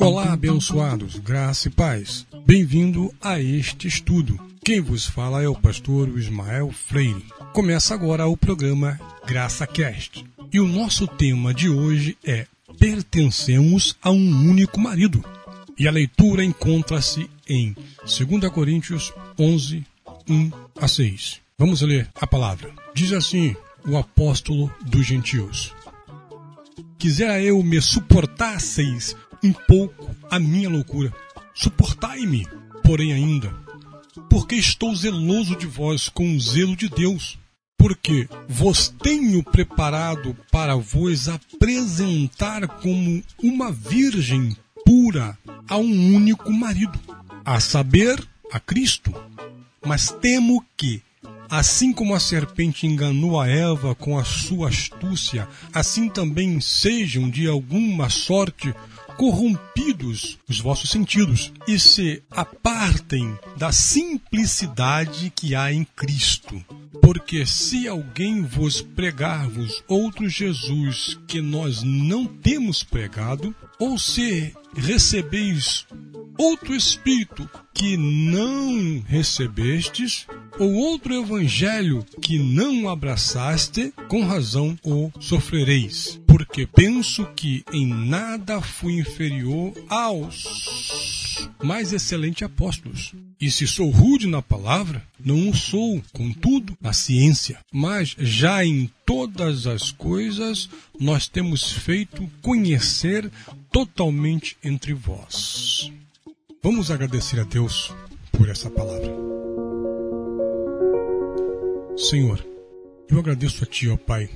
Olá, abençoados, graça e paz. Bem-vindo a este estudo. Quem vos fala é o pastor Ismael Freire. Começa agora o programa Graça Cast. E o nosso tema de hoje é Pertencemos a um único marido. E a leitura encontra-se em 2 Coríntios 11, 1 a 6. Vamos ler a palavra. Diz assim o apóstolo dos gentios: Quisera eu me suportasseis um pouco a minha loucura. Suportai-me, porém, ainda, porque estou zeloso de vós com o zelo de Deus, porque vos tenho preparado para vos apresentar como uma virgem pura a um único marido, a saber, a Cristo. Mas temo que, assim como a serpente enganou a Eva com a sua astúcia, assim também sejam de alguma sorte corrompidos os vossos sentidos e se apartem da simplicidade que há em Cristo. Porque se alguém vos pregar-vos outro Jesus que nós não temos pregado, ou se recebeis outro Espírito que não recebestes, ou outro evangelho que não abraçaste, com razão o sofrereis. Porque penso que em nada fui inferior aos mais excelentes apóstolos. E se sou rude na palavra, não o sou, contudo, na ciência. Mas já em todas as coisas nós temos feito conhecer totalmente entre vós. Vamos agradecer a Deus por essa palavra. Senhor, eu agradeço a Ti, ó Pai,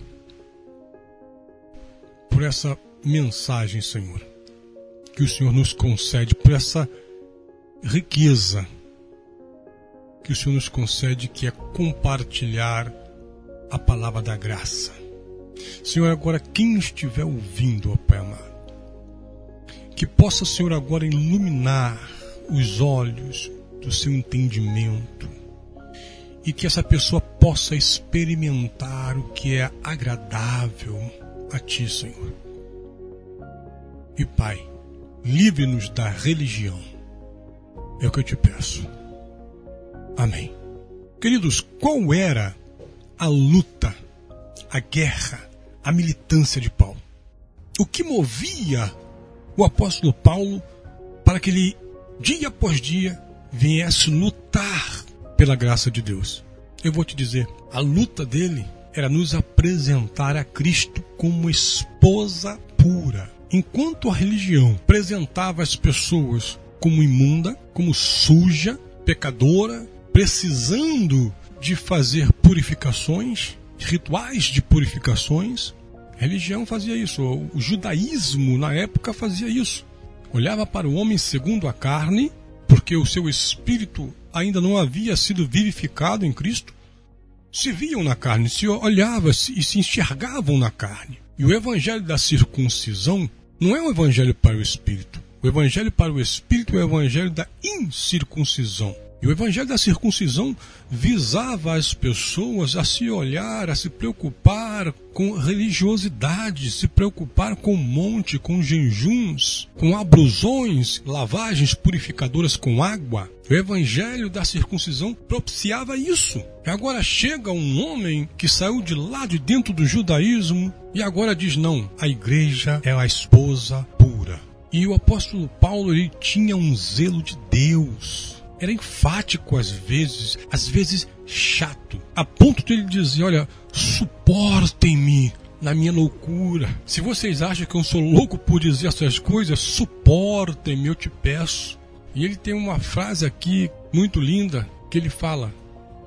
por essa mensagem, Senhor, que o Senhor nos concede, por essa riqueza que o Senhor nos concede, que é compartilhar a palavra da graça. Senhor, agora quem estiver ouvindo, ó Pai amado, que possa, Senhor, agora iluminar os olhos do seu entendimento e que essa pessoa possa experimentar o que é agradável a Ti, Senhor. E Pai, livre-nos da religião. É o que eu te peço. Amém. Queridos, qual era a luta, a guerra, a militância de Paulo? O que movia o apóstolo Paulo para que ele dia após dia, viesse lutar pela graça de Deus. Eu vou te dizer, a luta dele era nos apresentar a Cristo como esposa pura. Enquanto a religião apresentava as pessoas como imunda, como suja, pecadora, precisando de fazer purificações, rituais de purificações, a religião fazia isso, o judaísmo na época fazia isso olhava para o homem segundo a carne, porque o seu espírito ainda não havia sido vivificado em Cristo, se viam na carne, se olhavam e se enxergavam na carne. E o evangelho da circuncisão não é um evangelho para o espírito. O evangelho para o espírito é o evangelho da incircuncisão. E o evangelho da circuncisão visava as pessoas a se olhar, a se preocupar com religiosidade, se preocupar com monte, com jejuns, com abrusões, lavagens purificadoras com água. O evangelho da circuncisão propiciava isso. E agora chega um homem que saiu de lá de dentro do judaísmo e agora diz: não, a igreja é a esposa pura. E o apóstolo Paulo ele tinha um zelo de Deus era enfático às vezes, às vezes chato, a ponto de ele dizer: Olha, suportem-me na minha loucura. Se vocês acham que eu sou louco por dizer essas coisas, suportem-me, eu te peço. E ele tem uma frase aqui muito linda que ele fala: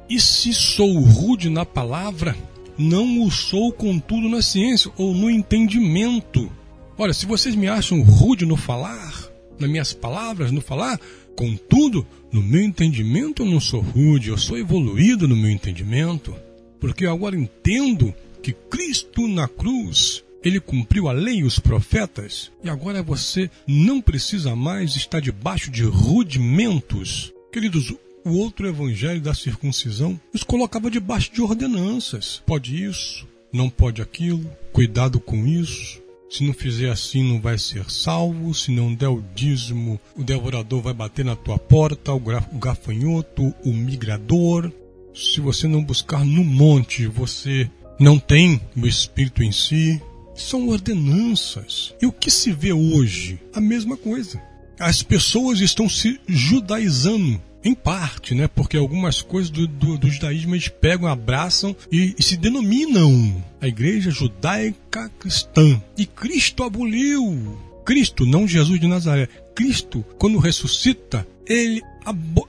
E se sou rude na palavra, não o sou contudo na ciência ou no entendimento. Olha, se vocês me acham rude no falar, nas minhas palavras, no falar, Contudo, no meu entendimento eu não sou rude, eu sou evoluído no meu entendimento, porque agora entendo que Cristo na cruz, ele cumpriu a lei e os profetas, e agora você não precisa mais estar debaixo de rudimentos. Queridos, o outro evangelho da circuncisão nos colocava debaixo de ordenanças. Pode isso, não pode aquilo, cuidado com isso. Se não fizer assim, não vai ser salvo. Se não der o dízimo, o devorador vai bater na tua porta, o gafanhoto, o migrador. Se você não buscar no monte, você não tem o Espírito em si. São ordenanças. E o que se vê hoje? A mesma coisa. As pessoas estão se judaizando em parte, né? Porque algumas coisas do, do, do judaísmo eles pegam, abraçam e, e, se denominam a igreja judaica cristã. E Cristo aboliu. Cristo, não Jesus de Nazaré. Cristo, quando ressuscita, ele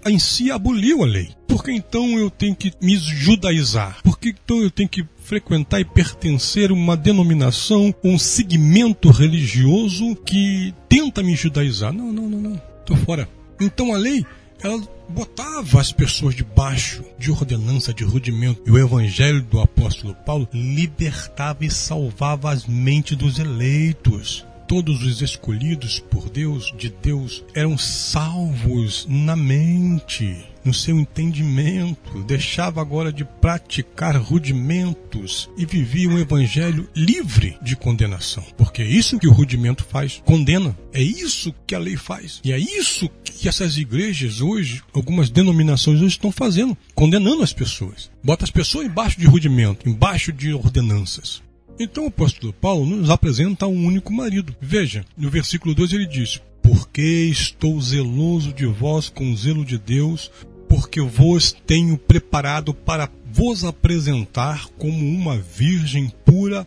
em si aboliu a lei. Por que então eu tenho que me judaizar? Por que então eu tenho que frequentar e pertencer a uma denominação, um segmento religioso que tenta me judaizar? Não, não, não, não. Estou fora. Então a lei, ela botava as pessoas debaixo de ordenança, de rudimento. E o evangelho do apóstolo Paulo libertava e salvava as mentes dos eleitos todos os escolhidos por Deus, de Deus, eram salvos na mente, no seu entendimento, deixava agora de praticar rudimentos e vivia um evangelho livre de condenação. Porque é isso que o rudimento faz, condena. É isso que a lei faz. E é isso que essas igrejas hoje, algumas denominações hoje estão fazendo, condenando as pessoas. Bota as pessoas embaixo de rudimento, embaixo de ordenanças. Então o apóstolo Paulo nos apresenta um único marido. Veja, no versículo 2 ele diz: Porque estou zeloso de vós com o zelo de Deus, porque vos tenho preparado para vos apresentar como uma virgem pura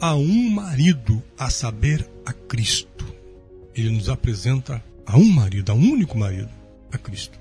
a um marido, a saber, a Cristo. Ele nos apresenta a um marido, a um único marido, a Cristo.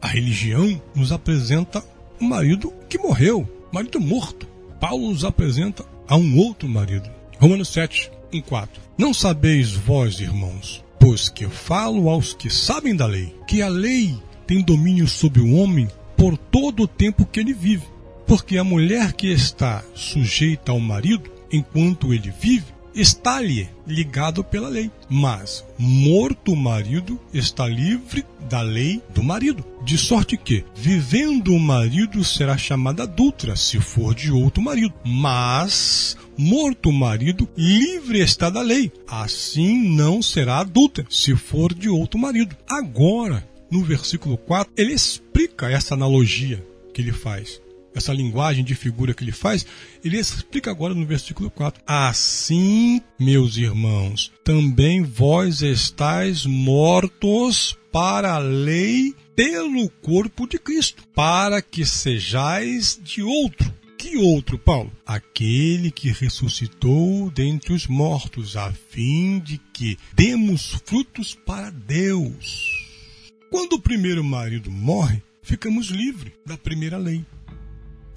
A religião nos apresenta um marido que morreu, marido morto. Paulo nos apresenta a um outro marido. Romanos 7, 1, 4. Não sabeis vós, irmãos, pois que falo aos que sabem da lei, que a lei tem domínio sobre o homem por todo o tempo que ele vive. Porque a mulher que está sujeita ao marido enquanto ele vive, está-lhe ligado pela lei. Mas, morto o marido, está livre da lei do marido. De sorte que, vivendo o marido, será chamada adulta, se for de outro marido. Mas, morto o marido, livre está da lei. Assim não será adulta, se for de outro marido. Agora, no versículo 4, ele explica essa analogia que ele faz essa linguagem de figura que ele faz, ele explica agora no versículo 4. Assim, meus irmãos, também vós estáis mortos para a lei pelo corpo de Cristo, para que sejais de outro. Que outro, Paulo? Aquele que ressuscitou dentre os mortos, a fim de que demos frutos para Deus. Quando o primeiro marido morre, ficamos livres da primeira lei.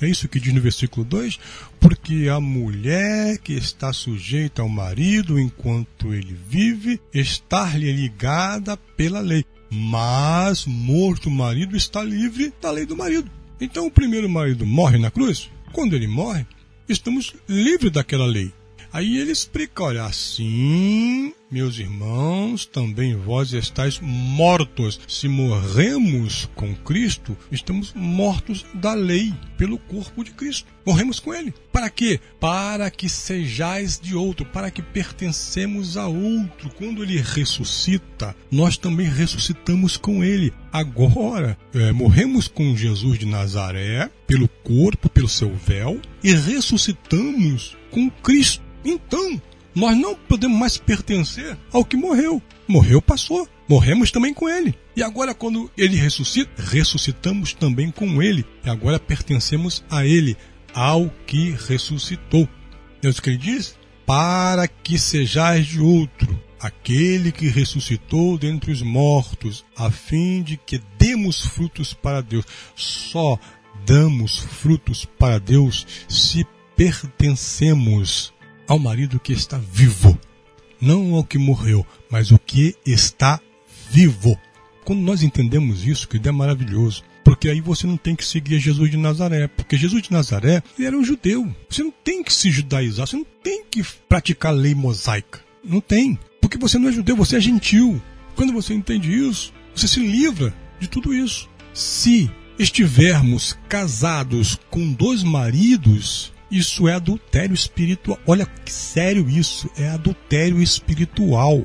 É isso que diz no versículo 2: porque a mulher que está sujeita ao marido enquanto ele vive, está-lhe ligada pela lei. Mas morto o marido está livre da lei do marido. Então o primeiro marido morre na cruz. Quando ele morre, estamos livres daquela lei. Aí ele explica, olha, assim, meus irmãos, também vós estáis mortos. Se morremos com Cristo, estamos mortos da lei pelo corpo de Cristo. Morremos com ele. Para quê? Para que sejais de outro, para que pertencemos a outro. Quando ele ressuscita, nós também ressuscitamos com ele. Agora, é, morremos com Jesus de Nazaré, pelo corpo, pelo seu véu, e ressuscitamos com Cristo. Então, nós não podemos mais pertencer ao que morreu. Morreu, passou. Morremos também com ele. E agora, quando ele ressuscita, ressuscitamos também com ele. E agora pertencemos a ele, ao que ressuscitou. Deus o que ele diz? Para que sejais de outro, aquele que ressuscitou dentre os mortos, a fim de que demos frutos para Deus. Só damos frutos para Deus se pertencemos ao marido que está vivo. Não ao que morreu, mas o que está vivo. Quando nós entendemos isso, que é maravilhoso. Porque aí você não tem que seguir Jesus de Nazaré. Porque Jesus de Nazaré ele era um judeu. Você não tem que se judaizar, você não tem que praticar lei mosaica. Não tem. Porque você não é judeu, você é gentil. Quando você entende isso, você se livra de tudo isso. Se estivermos casados com dois maridos, isso é adultério espiritual. Olha que sério isso, é adultério espiritual.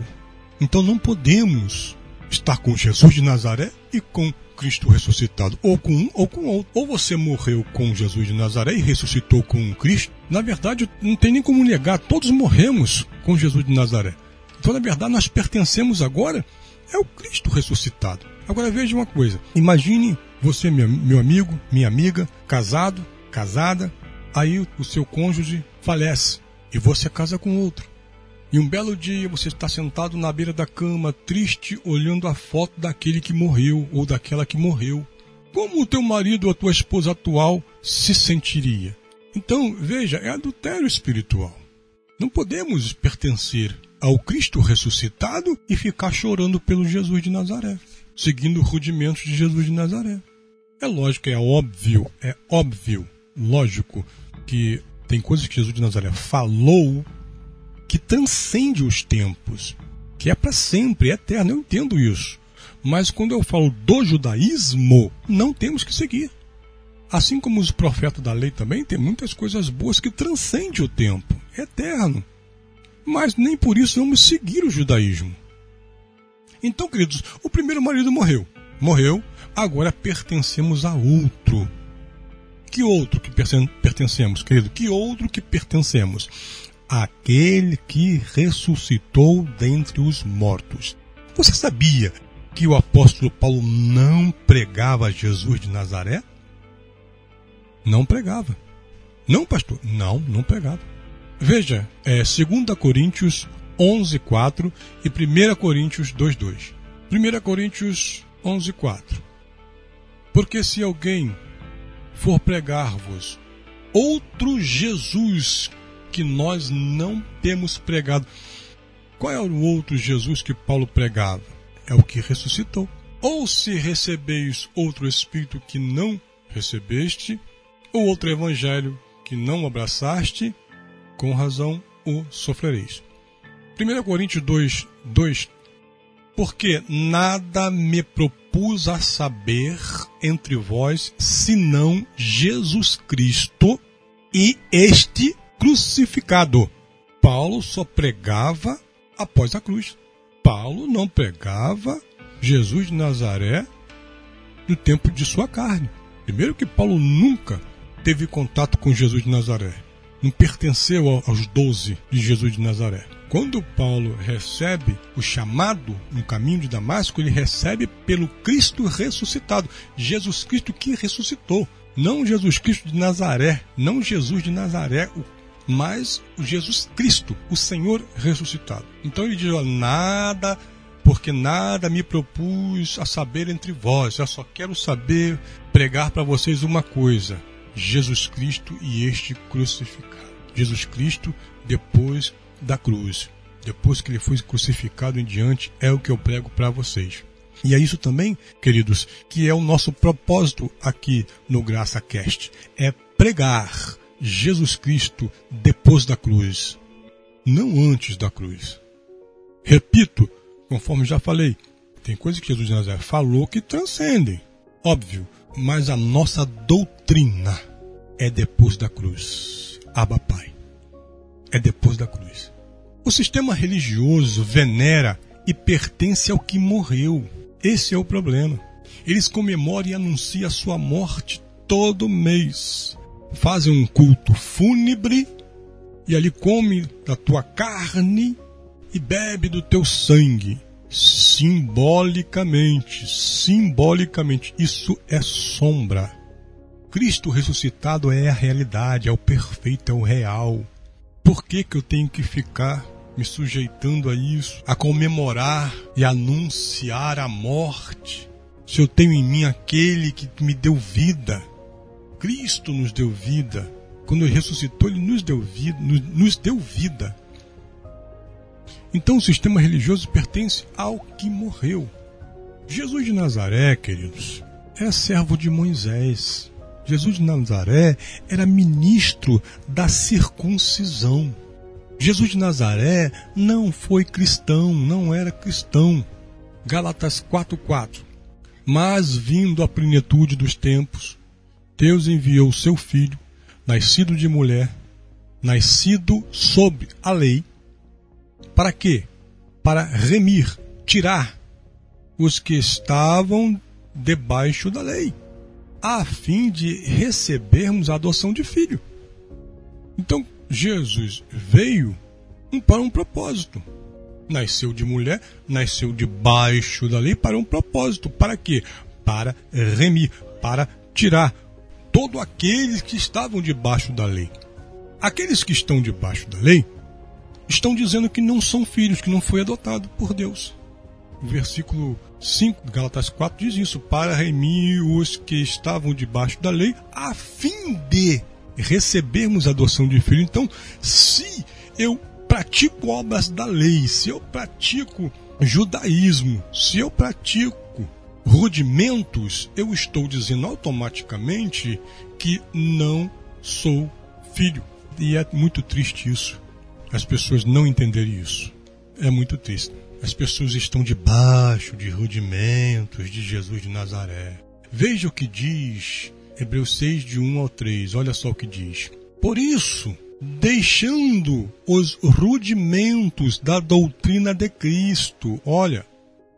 Então não podemos estar com Jesus de Nazaré e com Cristo ressuscitado, ou com um ou com outro. Ou você morreu com Jesus de Nazaré e ressuscitou com Cristo. Na verdade, não tem nem como negar, todos morremos com Jesus de Nazaré. Então, na verdade, nós pertencemos agora é o Cristo ressuscitado. Agora veja uma coisa: imagine você, meu amigo, minha amiga, casado, casada, aí o seu cônjuge falece e você casa com outro. E um belo dia você está sentado na beira da cama, triste, olhando a foto daquele que morreu ou daquela que morreu. Como o teu marido ou a tua esposa atual se sentiria? Então, veja, é adultério espiritual. Não podemos pertencer ao Cristo ressuscitado e ficar chorando pelo Jesus de Nazaré, seguindo rudimentos de Jesus de Nazaré. É lógico, é óbvio, é óbvio, lógico que tem coisas que Jesus de Nazaré falou que transcende os tempos, que é para sempre, é eterno. Eu entendo isso. Mas quando eu falo do judaísmo, não temos que seguir. Assim como os profetas da lei também, tem muitas coisas boas que transcendem o tempo, é eterno. Mas nem por isso vamos seguir o judaísmo. Então, queridos, o primeiro marido morreu. Morreu, agora pertencemos a outro. Que outro que pertencemos, querido? Que outro que pertencemos? Aquele que ressuscitou dentre os mortos. Você sabia que o apóstolo Paulo não pregava Jesus de Nazaré? Não pregava. Não, pastor? Não, não pregava. Veja, é 2 Coríntios 11, 4 e 1 Coríntios 2, 2. 1 Coríntios 11, 4. Porque se alguém for pregar-vos outro Jesus que nós não temos pregado, qual é o outro Jesus que Paulo pregava? É o que ressuscitou. Ou se recebeis outro Espírito que não recebeste, ou outro Evangelho que não abraçaste, com razão o sofrereis. 1 Coríntios 2, 2 porque nada me propus a saber entre vós, senão Jesus Cristo e este crucificado. Paulo só pregava após a cruz. Paulo não pregava Jesus de Nazaré no tempo de sua carne. Primeiro que Paulo nunca teve contato com Jesus de Nazaré. Não pertenceu aos doze de Jesus de Nazaré. Quando Paulo recebe o chamado no caminho de Damasco, ele recebe pelo Cristo ressuscitado, Jesus Cristo que ressuscitou. Não Jesus Cristo de Nazaré, não Jesus de Nazaré, mas Jesus Cristo, o Senhor ressuscitado. Então ele diz: nada, porque nada me propus a saber entre vós, eu só quero saber pregar para vocês uma coisa: Jesus Cristo e este crucificado. Jesus Cristo depois da cruz, depois que ele foi crucificado em diante, é o que eu prego para vocês. E é isso também, queridos, que é o nosso propósito aqui no Graça Cast, é pregar Jesus Cristo depois da cruz, não antes da cruz. Repito, conforme já falei, tem coisas que Jesus de Nazaré falou que transcendem, óbvio, mas a nossa doutrina é depois da cruz. Abba Pai. É depois da cruz. O sistema religioso venera e pertence ao que morreu. Esse é o problema. Eles comemoram e anunciam a sua morte todo mês. Fazem um culto fúnebre e ali come da tua carne e bebe do teu sangue. Simbolicamente, simbolicamente, isso é sombra. Cristo ressuscitado é a realidade, é o perfeito, é o real. Por que, que eu tenho que ficar me sujeitando a isso, a comemorar e anunciar a morte. Se eu tenho em mim aquele que me deu vida, Cristo nos deu vida. Quando ele ressuscitou, ele nos deu vida, nos, nos deu vida. Então o sistema religioso pertence ao que morreu. Jesus de Nazaré, queridos, era servo de Moisés. Jesus de Nazaré era ministro da circuncisão. Jesus de Nazaré não foi cristão, não era cristão. Gálatas 4:4. Mas vindo a plenitude dos tempos, Deus enviou seu filho, nascido de mulher, nascido sob a lei, para quê? Para remir, tirar os que estavam debaixo da lei, a fim de recebermos a adoção de filho. Então, Jesus veio para um propósito. Nasceu de mulher, nasceu debaixo da lei para um propósito. Para quê? Para remir, para tirar todos aqueles que estavam debaixo da lei. Aqueles que estão debaixo da lei estão dizendo que não são filhos, que não foi adotado por Deus. O versículo 5 de Galatas 4 diz isso: para remir os que estavam debaixo da lei, a fim de recebermos a adoção de filho. Então, se eu pratico obras da lei, se eu pratico judaísmo, se eu pratico rudimentos, eu estou dizendo automaticamente que não sou filho. E é muito triste isso. As pessoas não entenderem isso. É muito triste. As pessoas estão debaixo de rudimentos de Jesus de Nazaré. Veja o que diz Hebreus 6, de 1 ao 3. Olha só o que diz. Por isso, deixando os rudimentos da doutrina de Cristo. Olha,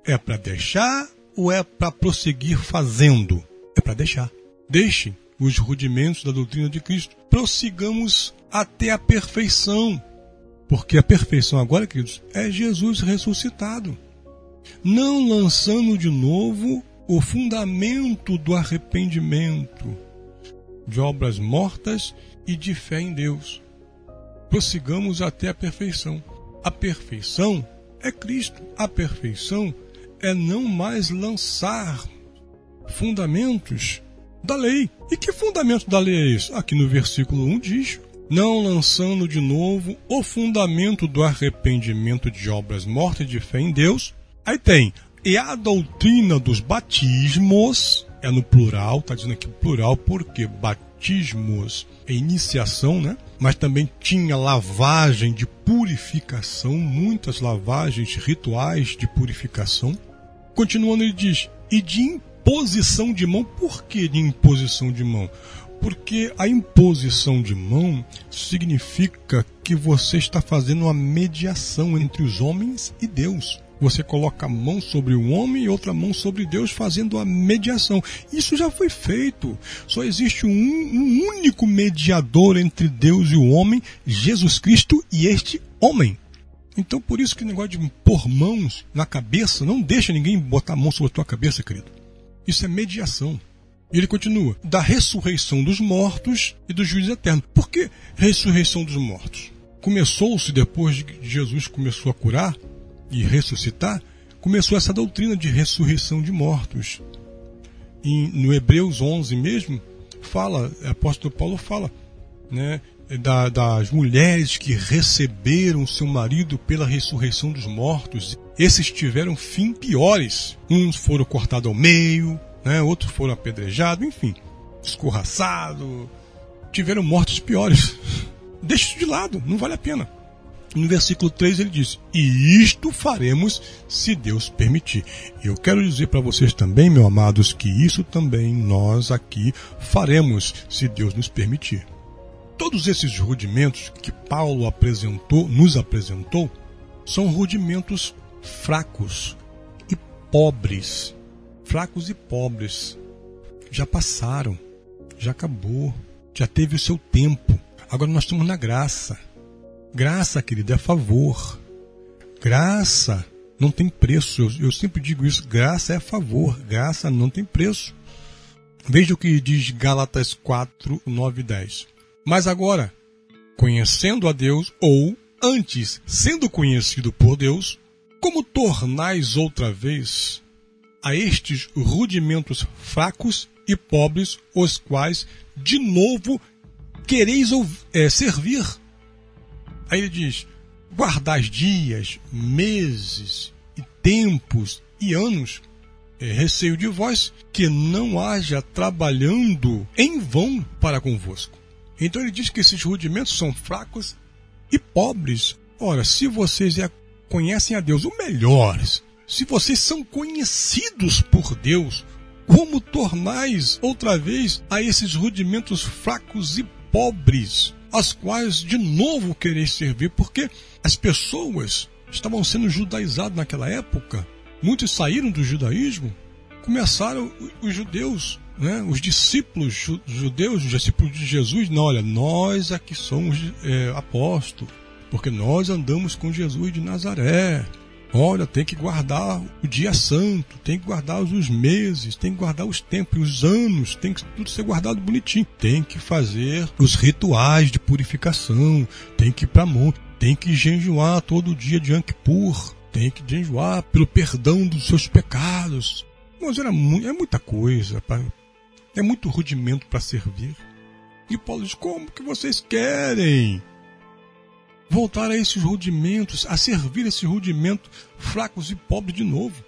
é para deixar ou é para prosseguir fazendo? É para deixar. Deixe os rudimentos da doutrina de Cristo. Prossigamos até a perfeição. Porque a perfeição agora, queridos, é Jesus ressuscitado. Não lançando de novo o fundamento do arrependimento, de obras mortas e de fé em Deus prossigamos até a perfeição. A perfeição é Cristo. A perfeição é não mais lançar fundamentos da lei. E que fundamento da lei é esse? Aqui no versículo 1 diz: não lançando de novo o fundamento do arrependimento de obras mortas de fé em Deus. Aí tem, e a doutrina dos batismos, é no plural, está dizendo aqui plural, porque batismos é iniciação, né? mas também tinha lavagem de purificação, muitas lavagens rituais de purificação. Continuando, ele diz: e de imposição de mão. Por que de imposição de mão? Porque a imposição de mão significa que você está fazendo uma mediação entre os homens e Deus. Você coloca a mão sobre o homem e outra mão sobre Deus, fazendo a mediação. Isso já foi feito. Só existe um, um único mediador entre Deus e o homem, Jesus Cristo e este homem. Então, por isso que o negócio de pôr mãos na cabeça, não deixa ninguém botar a mão sobre a tua cabeça, querido. Isso é mediação. E ele continua: da ressurreição dos mortos e do juízo eterno. Por que ressurreição dos mortos? Começou-se depois de que Jesus começou a curar, e ressuscitar, começou essa doutrina de ressurreição de mortos. E no Hebreus 11 mesmo, fala, o apóstolo Paulo fala, né, da, das mulheres que receberam seu marido pela ressurreição dos mortos. Esses tiveram fim piores. Uns foram cortados ao meio, né, outros foram apedrejados, enfim, escorraçados. Tiveram mortes piores. Deixa isso de lado, não vale a pena. No versículo 3 ele diz: E isto faremos se Deus permitir. Eu quero dizer para vocês também, meus amados, que isso também nós aqui faremos se Deus nos permitir. Todos esses rudimentos que Paulo apresentou, nos apresentou, são rudimentos fracos e pobres. Fracos e pobres. Já passaram, já acabou, já teve o seu tempo. Agora nós estamos na graça. Graça, querido, é favor. Graça não tem preço. Eu, eu, sempre digo isso: graça é favor, graça não tem preço. Veja o que diz Gálatas 4, 9 e 10. Mas agora, conhecendo a Deus, ou antes sendo conhecido por Deus, como tornais outra vez a estes rudimentos fracos e pobres, os quais de novo quereis é, servir? Aí ele diz: guardais dias, meses e tempos e anos, é receio de vós que não haja trabalhando em vão para convosco. Então ele diz que esses rudimentos são fracos e pobres. Ora, se vocês é, conhecem a Deus, o melhor, se vocês são conhecidos por Deus, Como tornais outra vez a esses rudimentos fracos e pobres, as quais de novo quereis servir? Porque as pessoas estavam sendo judaizadas naquela época. Muitos saíram do judaísmo, começaram os judeus, né? os discípulos judeus, os discípulos de Jesus. Não, olha, nós aqui somos é, apóstolos, porque nós andamos com Jesus de Nazaré. Olha, tem que guardar o dia santo, tem que guardar os meses, tem que guardar os tempos, os anos, tem que tudo ser guardado bonitinho. Tem que fazer os rituais de purificação, tem que ir para monte, tem que jejuar todo dia de Ankpur, tem que jejuar pelo perdão dos seus pecados. Mas era mu é muita coisa, é muito rudimento para servir. E Paulo diz: como que vocês querem? Voltar a esses rudimentos, a servir esses rudimentos fracos e pobres de novo.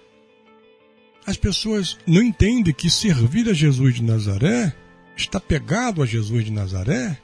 As pessoas não entendem que servir a Jesus de Nazaré, estar pegado a Jesus de Nazaré,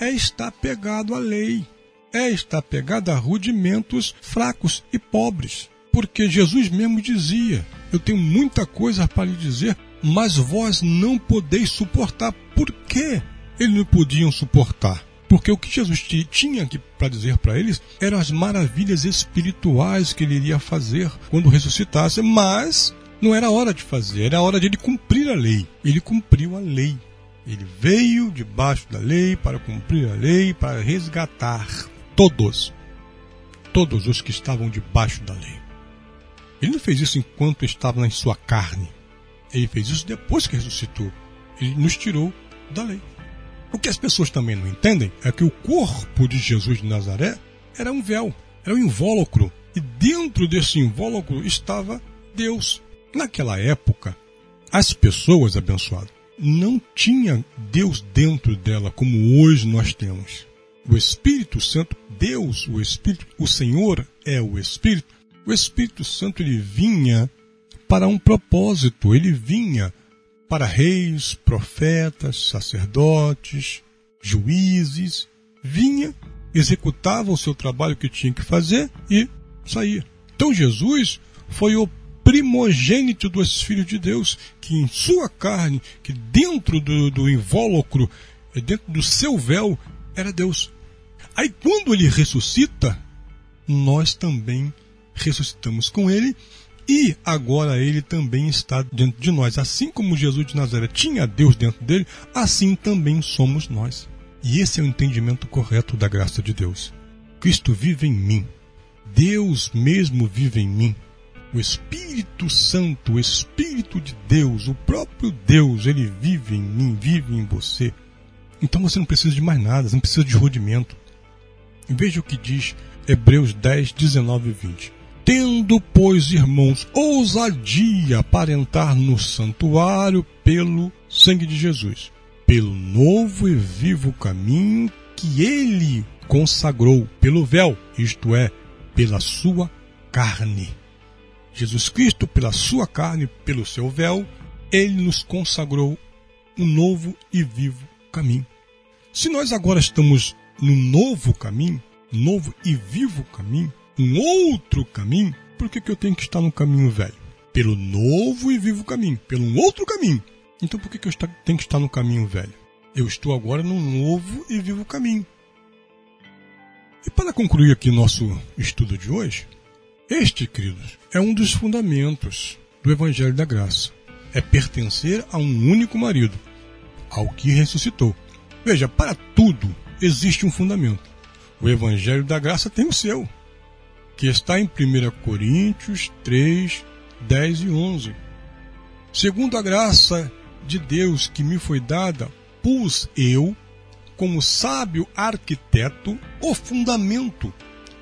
é estar pegado à lei, é estar pegado a rudimentos fracos e pobres. Porque Jesus mesmo dizia: Eu tenho muita coisa para lhe dizer, mas vós não podeis suportar. Por quê? Eles não podiam suportar porque o que Jesus tinha para dizer para eles eram as maravilhas espirituais que ele iria fazer quando ressuscitasse, mas não era hora de fazer, era hora de ele cumprir a lei. Ele cumpriu a lei. Ele veio debaixo da lei para cumprir a lei, para resgatar todos, todos os que estavam debaixo da lei. Ele não fez isso enquanto estava na sua carne. Ele fez isso depois que ressuscitou. Ele nos tirou da lei. O que as pessoas também não entendem é que o corpo de Jesus de Nazaré era um véu, era um invólucro. E dentro desse invólucro estava Deus. Naquela época, as pessoas abençoadas não tinham Deus dentro dela como hoje nós temos. O Espírito Santo, Deus, o Espírito, o Senhor é o Espírito. O Espírito Santo ele vinha para um propósito, ele vinha para reis, profetas, sacerdotes, juízes, vinha, executava o seu trabalho que tinha que fazer e saía. Então Jesus foi o primogênito dos filhos de Deus, que em sua carne, que dentro do, do invólucro, dentro do seu véu, era Deus. Aí quando ele ressuscita, nós também ressuscitamos com ele e agora ele também está dentro de nós. Assim como Jesus de Nazaré tinha Deus dentro dele, assim também somos nós. E esse é o entendimento correto da graça de Deus. Cristo vive em mim. Deus mesmo vive em mim. O Espírito Santo, o Espírito de Deus, o próprio Deus, ele vive em mim, vive em você. Então você não precisa de mais nada, você não precisa de rudimento. Veja o que diz Hebreus 10, 19 e 20. Tendo, pois, irmãos, ousadia para entrar no santuário pelo sangue de Jesus, pelo novo e vivo caminho que ele consagrou pelo véu, isto é, pela sua carne. Jesus Cristo, pela sua carne, pelo seu véu, ele nos consagrou um novo e vivo caminho. Se nós agora estamos no novo caminho, novo e vivo caminho, um outro caminho, por que, que eu tenho que estar no caminho velho? Pelo novo e vivo caminho, pelo um outro caminho. Então por que, que eu tenho que estar no caminho velho? Eu estou agora no novo e vivo caminho. E para concluir aqui nosso estudo de hoje, este, queridos, é um dos fundamentos do Evangelho da Graça. É pertencer a um único marido, ao que ressuscitou. Veja, para tudo existe um fundamento. O Evangelho da Graça tem o seu que está em 1 Coríntios 3, 10 e 11. Segundo a graça de Deus que me foi dada, pus eu, como sábio arquiteto, o fundamento,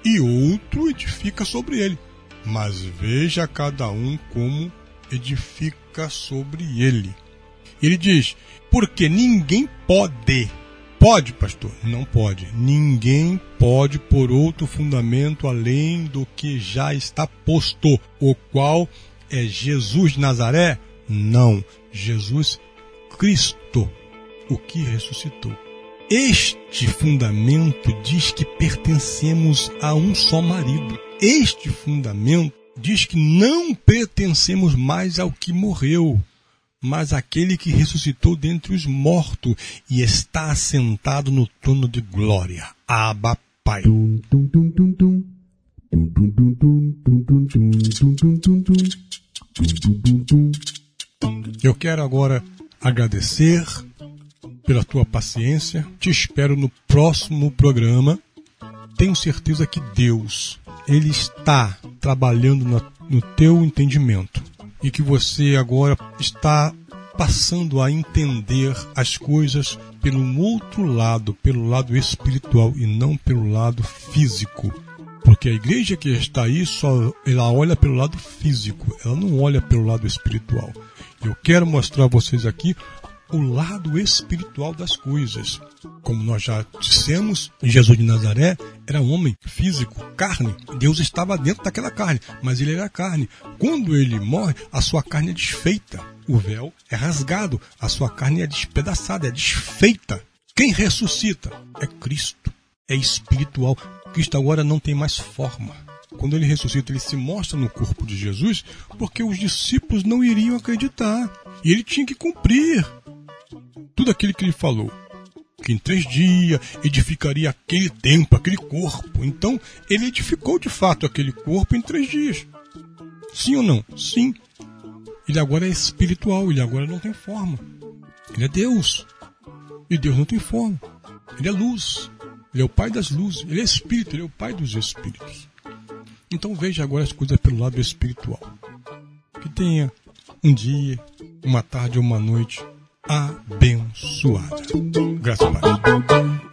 e outro edifica sobre ele. Mas veja cada um como edifica sobre ele. Ele diz: porque ninguém pode Pode, pastor? Não pode. Ninguém pode por outro fundamento além do que já está posto, o qual é Jesus de Nazaré? Não. Jesus Cristo, o que ressuscitou. Este fundamento diz que pertencemos a um só marido. Este fundamento diz que não pertencemos mais ao que morreu, mas aquele que ressuscitou dentre os mortos e está assentado no trono de glória. Abba, Pai. Eu quero agora agradecer pela tua paciência. Te espero no próximo programa. Tenho certeza que Deus, Ele está trabalhando no, no teu entendimento e que você agora está passando a entender as coisas pelo outro lado, pelo lado espiritual e não pelo lado físico. Porque a igreja que está aí só ela olha pelo lado físico, ela não olha pelo lado espiritual. Eu quero mostrar a vocês aqui o lado espiritual das coisas. Como nós já dissemos, Jesus de Nazaré era homem físico, carne. Deus estava dentro daquela carne, mas ele era carne. Quando ele morre, a sua carne é desfeita. O véu é rasgado, a sua carne é despedaçada, é desfeita. Quem ressuscita é Cristo, é espiritual. Cristo agora não tem mais forma. Quando ele ressuscita, ele se mostra no corpo de Jesus, porque os discípulos não iriam acreditar. E ele tinha que cumprir tudo aquilo que ele falou. Que em três dias edificaria aquele templo, aquele corpo. Então, ele edificou de fato aquele corpo em três dias. Sim ou não? Sim. Ele agora é espiritual, ele agora não tem forma. Ele é Deus. E Deus não tem forma. Ele é luz. Ele é o Pai das luzes. Ele é espírito, ele é o Pai dos espíritos. Então veja agora as coisas pelo lado espiritual. Que tenha um dia, uma tarde ou uma noite abençoada. Graças a Deus.